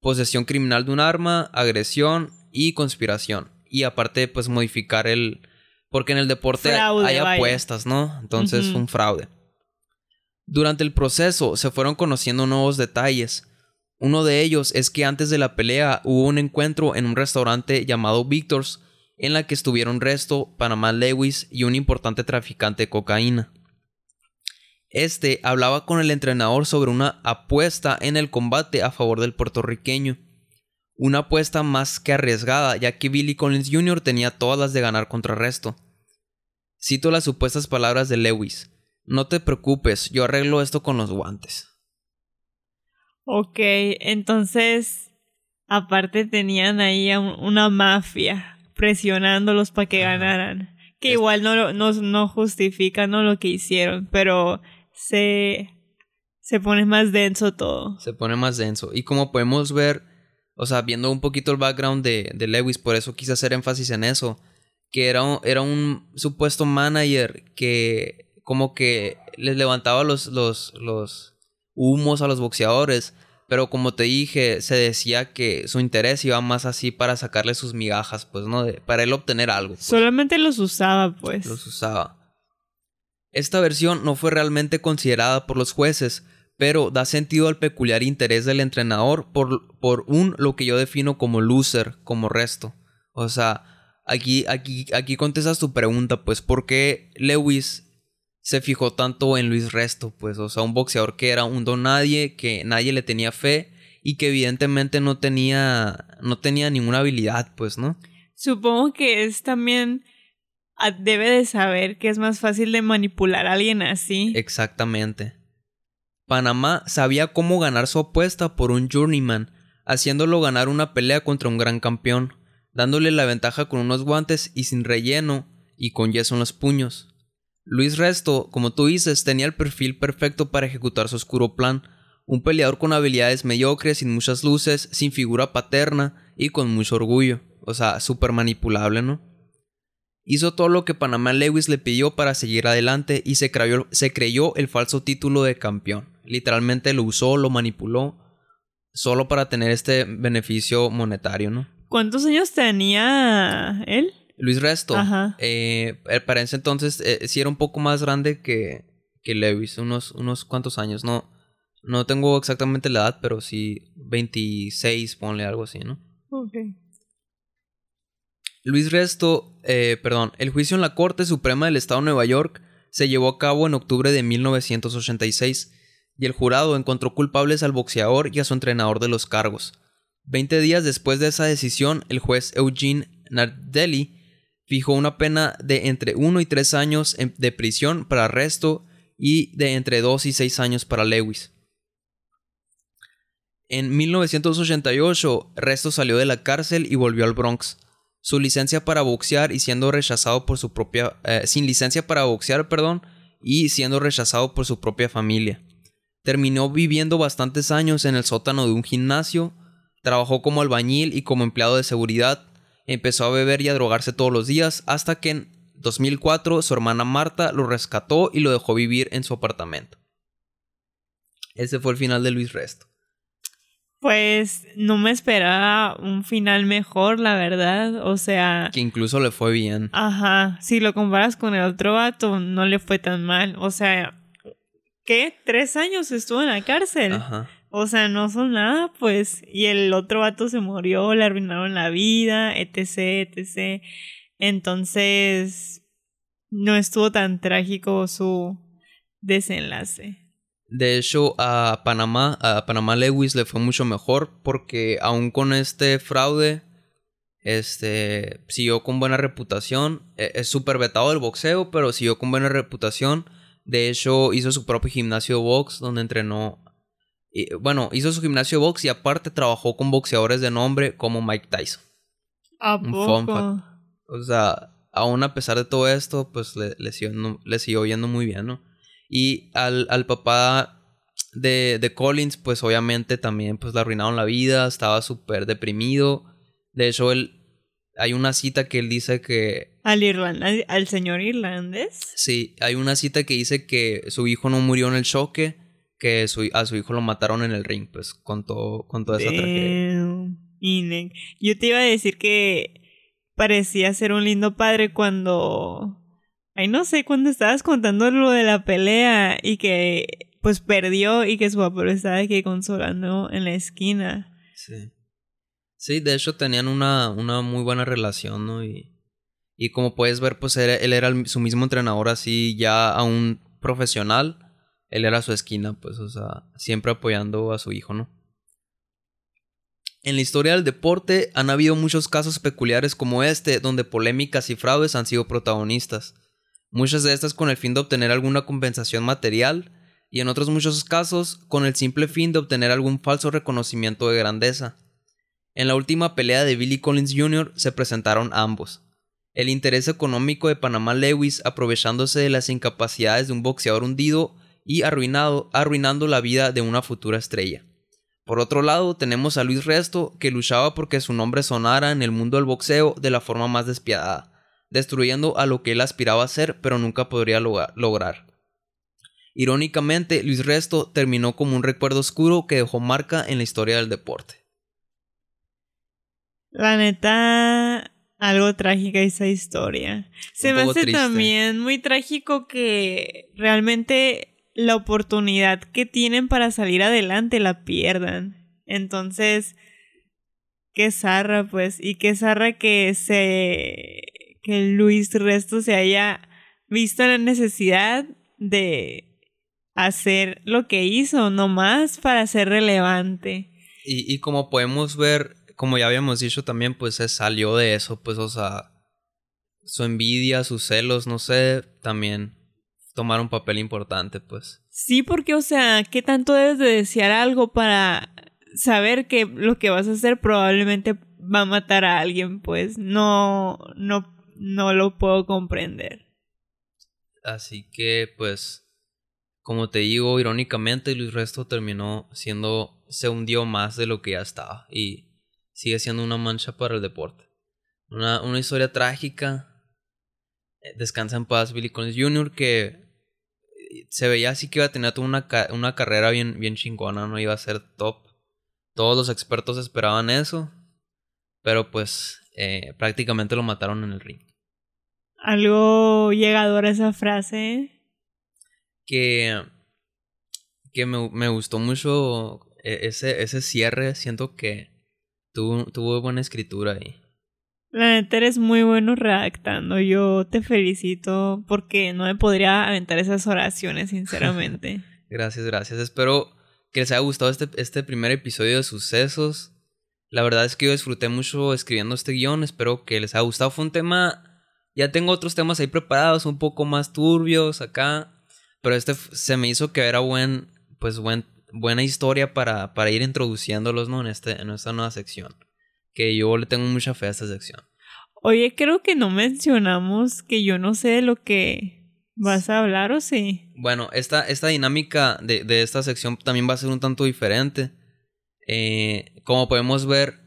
posesión criminal de un arma, agresión y conspiración. Y aparte, pues modificar el... Porque en el deporte hay apuestas, ¿no? Entonces, un fraude. Durante el proceso se fueron conociendo nuevos detalles. Uno de ellos es que antes de la pelea hubo un encuentro en un restaurante llamado Victor's en la que estuvieron Resto, Panamá Lewis y un importante traficante de cocaína. Este hablaba con el entrenador sobre una apuesta en el combate a favor del puertorriqueño. Una apuesta más que arriesgada, ya que Billy Collins Jr. tenía todas las de ganar contra Resto. Cito las supuestas palabras de Lewis. No te preocupes, yo arreglo esto con los guantes. Ok, entonces, aparte tenían ahí una mafia presionándolos para que ganaran. Que igual no, no, no justifica ¿no? lo que hicieron, pero se, se pone más denso todo. Se pone más denso. Y como podemos ver, o sea, viendo un poquito el background de, de Lewis, por eso quise hacer énfasis en eso, que era un, era un supuesto manager que como que les levantaba los, los, los humos a los boxeadores. Pero como te dije, se decía que su interés iba más así para sacarle sus migajas, pues, ¿no? para él obtener algo. Pues. Solamente los usaba, pues. Los usaba. Esta versión no fue realmente considerada por los jueces, pero da sentido al peculiar interés del entrenador por, por un lo que yo defino como loser, como resto. O sea, aquí, aquí, aquí contestas tu pregunta, pues, ¿por qué Lewis se fijó tanto en Luis Resto, pues, o sea, un boxeador que era un don nadie, que nadie le tenía fe y que evidentemente no tenía, no tenía ninguna habilidad, pues, ¿no? Supongo que es también debe de saber que es más fácil de manipular a alguien así. Exactamente. Panamá sabía cómo ganar su apuesta por un journeyman, haciéndolo ganar una pelea contra un gran campeón, dándole la ventaja con unos guantes y sin relleno y con yeso en los puños. Luis Resto, como tú dices, tenía el perfil perfecto para ejecutar su oscuro plan, un peleador con habilidades mediocres, sin muchas luces, sin figura paterna y con mucho orgullo, o sea, súper manipulable, ¿no? Hizo todo lo que Panamá Lewis le pidió para seguir adelante y se creyó, se creyó el falso título de campeón. Literalmente lo usó, lo manipuló, solo para tener este beneficio monetario, ¿no? ¿Cuántos años tenía él? Luis Resto, eh, eh, para ese entonces eh, sí era un poco más grande que, que Lewis, unos, unos cuantos años, no, no tengo exactamente la edad, pero sí 26, ponle algo así, ¿no? Ok. Luis Resto, perdón, el juicio en la Corte Suprema del Estado de Nueva York se llevó a cabo en octubre de 1986 y el jurado encontró culpables al boxeador y a su entrenador de los cargos. Veinte días después de esa decisión, el juez Eugene Nardelli fijó una pena de entre 1 y 3 años de prisión para arresto y de entre 2 y 6 años para Lewis. En 1988, Resto salió de la cárcel y volvió al Bronx. Su licencia para boxear y siendo rechazado por su propia eh, sin licencia para boxear, perdón, y siendo rechazado por su propia familia. Terminó viviendo bastantes años en el sótano de un gimnasio, trabajó como albañil y como empleado de seguridad empezó a beber y a drogarse todos los días hasta que en 2004 su hermana Marta lo rescató y lo dejó vivir en su apartamento. Ese fue el final de Luis Resto. Pues no me esperaba un final mejor, la verdad. O sea. Que incluso le fue bien. Ajá. Si lo comparas con el otro vato, no le fue tan mal. O sea, ¿qué? Tres años estuvo en la cárcel. Ajá. O sea, no son nada, pues. Y el otro vato se murió, le arruinaron la vida, etc, etc. Entonces, no estuvo tan trágico su desenlace. De hecho, a Panamá, a Panamá Lewis le fue mucho mejor porque aún con este fraude, este, siguió con buena reputación. E, es súper vetado del boxeo, pero siguió con buena reputación. De hecho, hizo su propio gimnasio box donde entrenó bueno, hizo su gimnasio box y aparte trabajó con boxeadores de nombre como Mike Tyson. ¿A poco? O sea, aún a pesar de todo esto, pues le, le, siguió, yendo muy bien, ¿no? Y al, al papá de, de, Collins, pues obviamente también pues le arruinaron la vida, estaba súper deprimido. De hecho, él, hay una cita que él dice que... ¿Al, ¿Al señor irlandés? Sí, hay una cita que dice que su hijo no murió en el choque que a su hijo lo mataron en el ring, pues con, todo, con toda esa tragedia. Yo te iba a decir que parecía ser un lindo padre cuando... Ay, no sé, cuando estabas contando lo de la pelea y que pues perdió y que su papá lo estaba aquí consolando en la esquina. Sí. Sí, de hecho tenían una, una muy buena relación, ¿no? Y, y como puedes ver, pues él era su mismo entrenador así ya a un profesional él era su esquina, pues, o sea, siempre apoyando a su hijo, ¿no? En la historia del deporte han habido muchos casos peculiares como este, donde polémicas y fraudes han sido protagonistas. Muchas de estas con el fin de obtener alguna compensación material, y en otros muchos casos con el simple fin de obtener algún falso reconocimiento de grandeza. En la última pelea de Billy Collins Jr. se presentaron ambos. El interés económico de Panamá Lewis aprovechándose de las incapacidades de un boxeador hundido y arruinado, arruinando la vida de una futura estrella. Por otro lado, tenemos a Luis Resto, que luchaba porque su nombre sonara en el mundo del boxeo de la forma más despiadada, destruyendo a lo que él aspiraba a ser pero nunca podría lograr. Irónicamente, Luis Resto terminó como un recuerdo oscuro que dejó marca en la historia del deporte. La neta, algo trágica esa historia. Se me hace también muy trágico que realmente la oportunidad que tienen para salir adelante la pierdan. Entonces, qué zarra, pues, y qué zarra que se. Que Luis Resto se haya visto la necesidad de hacer lo que hizo, nomás para ser relevante. Y, y como podemos ver, como ya habíamos dicho también, pues se salió de eso, pues, o sea, su envidia, sus celos, no sé, también tomar un papel importante, pues. Sí, porque, o sea, ¿qué tanto debes de desear algo para saber que lo que vas a hacer probablemente va a matar a alguien? Pues no, no, no lo puedo comprender. Así que, pues, como te digo, irónicamente, Luis Resto terminó siendo, se hundió más de lo que ya estaba y sigue siendo una mancha para el deporte. Una, una historia trágica. Eh, descansa en paz Billy Collins Jr., que se veía así que iba a tener toda una, una carrera bien, bien chingona, no iba a ser top. Todos los expertos esperaban eso, pero pues eh, prácticamente lo mataron en el ring. Algo llegador a esa frase. Que, que me, me gustó mucho e, ese, ese cierre, siento que tuvo, tuvo buena escritura ahí. La neta eres muy bueno redactando. Yo te felicito porque no me podría aventar esas oraciones, sinceramente. gracias, gracias. Espero que les haya gustado este, este primer episodio de Sucesos. La verdad es que yo disfruté mucho escribiendo este guion. Espero que les haya gustado. Fue un tema. Ya tengo otros temas ahí preparados, un poco más turbios acá. Pero este se me hizo que era buen. Pues buen, buena historia para, para ir introduciéndolos, ¿no? En, este, en esta nueva sección que yo le tengo mucha fe a esta sección. Oye, creo que no mencionamos que yo no sé de lo que vas a hablar o sí. Bueno, esta, esta dinámica de, de esta sección también va a ser un tanto diferente. Eh, como podemos ver,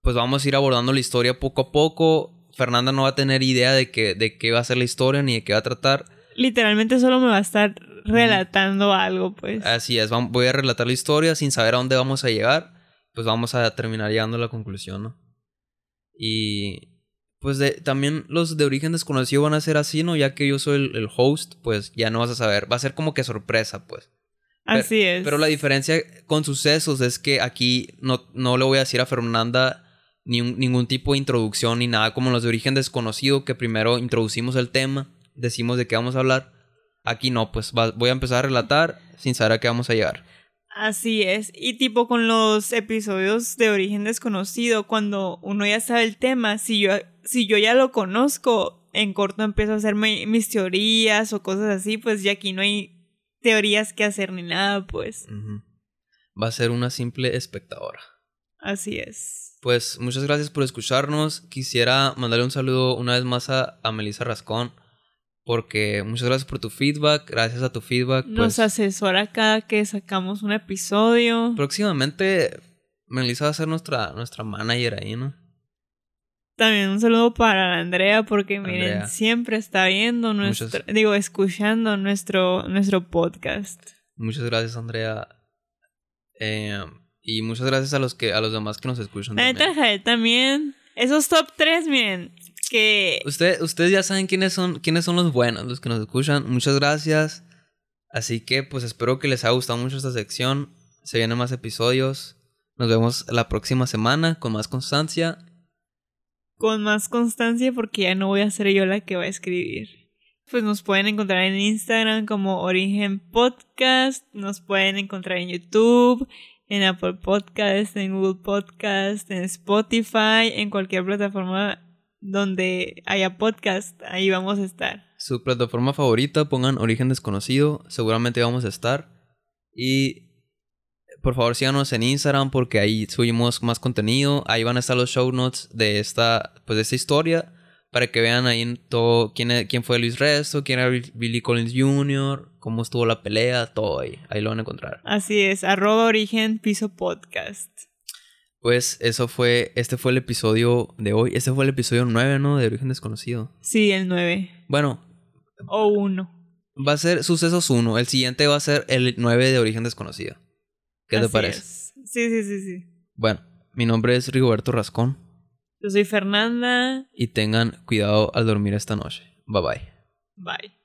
pues vamos a ir abordando la historia poco a poco. Fernanda no va a tener idea de, que, de qué va a ser la historia ni de qué va a tratar. Literalmente solo me va a estar relatando algo, pues. Así es, voy a relatar la historia sin saber a dónde vamos a llegar pues vamos a terminar llegando a la conclusión, ¿no? Y pues de, también los de origen desconocido van a ser así, ¿no? Ya que yo soy el, host, pues ya no vas a saber. Va a ser como que sorpresa, pues. Así es. Pero la diferencia con sucesos es que aquí no, no le voy a decir a Fernanda ni ningún tipo de introducción ni nada como los de origen desconocido, que primero introducimos el tema, decimos de qué vamos a hablar. Aquí no, pues voy a empezar a relatar sin saber a qué vamos a llegar. Así es. Y tipo con los episodios de origen desconocido, cuando uno ya sabe el tema, si yo, si yo ya lo conozco, en corto empiezo a hacerme mis teorías o cosas así, pues ya aquí no hay teorías que hacer ni nada, pues. Va a ser una simple espectadora. Así es. Pues muchas gracias por escucharnos. Quisiera mandarle un saludo una vez más a, a Melissa Rascón porque muchas gracias por tu feedback. Gracias a tu feedback. Nos pues, asesora cada que sacamos un episodio. Próximamente Melissa va a ser nuestra, nuestra manager ahí, ¿no? También un saludo para Andrea, porque miren, siempre está viendo nuestro, digo, escuchando nuestro, nuestro podcast. Muchas gracias, Andrea. Eh, y muchas gracias a los que, a los demás que nos escuchan. también. también. Esos top 3, miren, ustedes ya saben quiénes son, quiénes son los buenos, los que nos escuchan. Muchas gracias. Así que pues espero que les haya gustado mucho esta sección. Se vienen más episodios. Nos vemos la próxima semana con más constancia. Con más constancia porque ya no voy a ser yo la que va a escribir. Pues nos pueden encontrar en Instagram como Origen Podcast, nos pueden encontrar en YouTube, en Apple Podcast, en Google Podcast, en Spotify, en cualquier plataforma donde haya podcast, ahí vamos a estar. Su plataforma favorita, pongan Origen Desconocido, seguramente vamos a estar. Y por favor síganos en Instagram porque ahí subimos más contenido. Ahí van a estar los show notes de esta, pues de esta historia. Para que vean ahí todo quién, quién fue Luis Resto, quién era Billy Collins Jr., cómo estuvo la pelea, todo ahí. Ahí lo van a encontrar. Así es, arroba Origen Piso Podcast. Pues eso fue, este fue el episodio de hoy. Este fue el episodio 9, ¿no? De Origen Desconocido. Sí, el 9 Bueno, o 1. va a ser Sucesos 1. El siguiente va a ser el 9 de Origen Desconocido. ¿Qué te parece? Sí, sí, sí, sí. Bueno, mi nombre es Rigoberto Rascón. Yo soy Fernanda. Y tengan cuidado al dormir esta noche. Bye bye. Bye.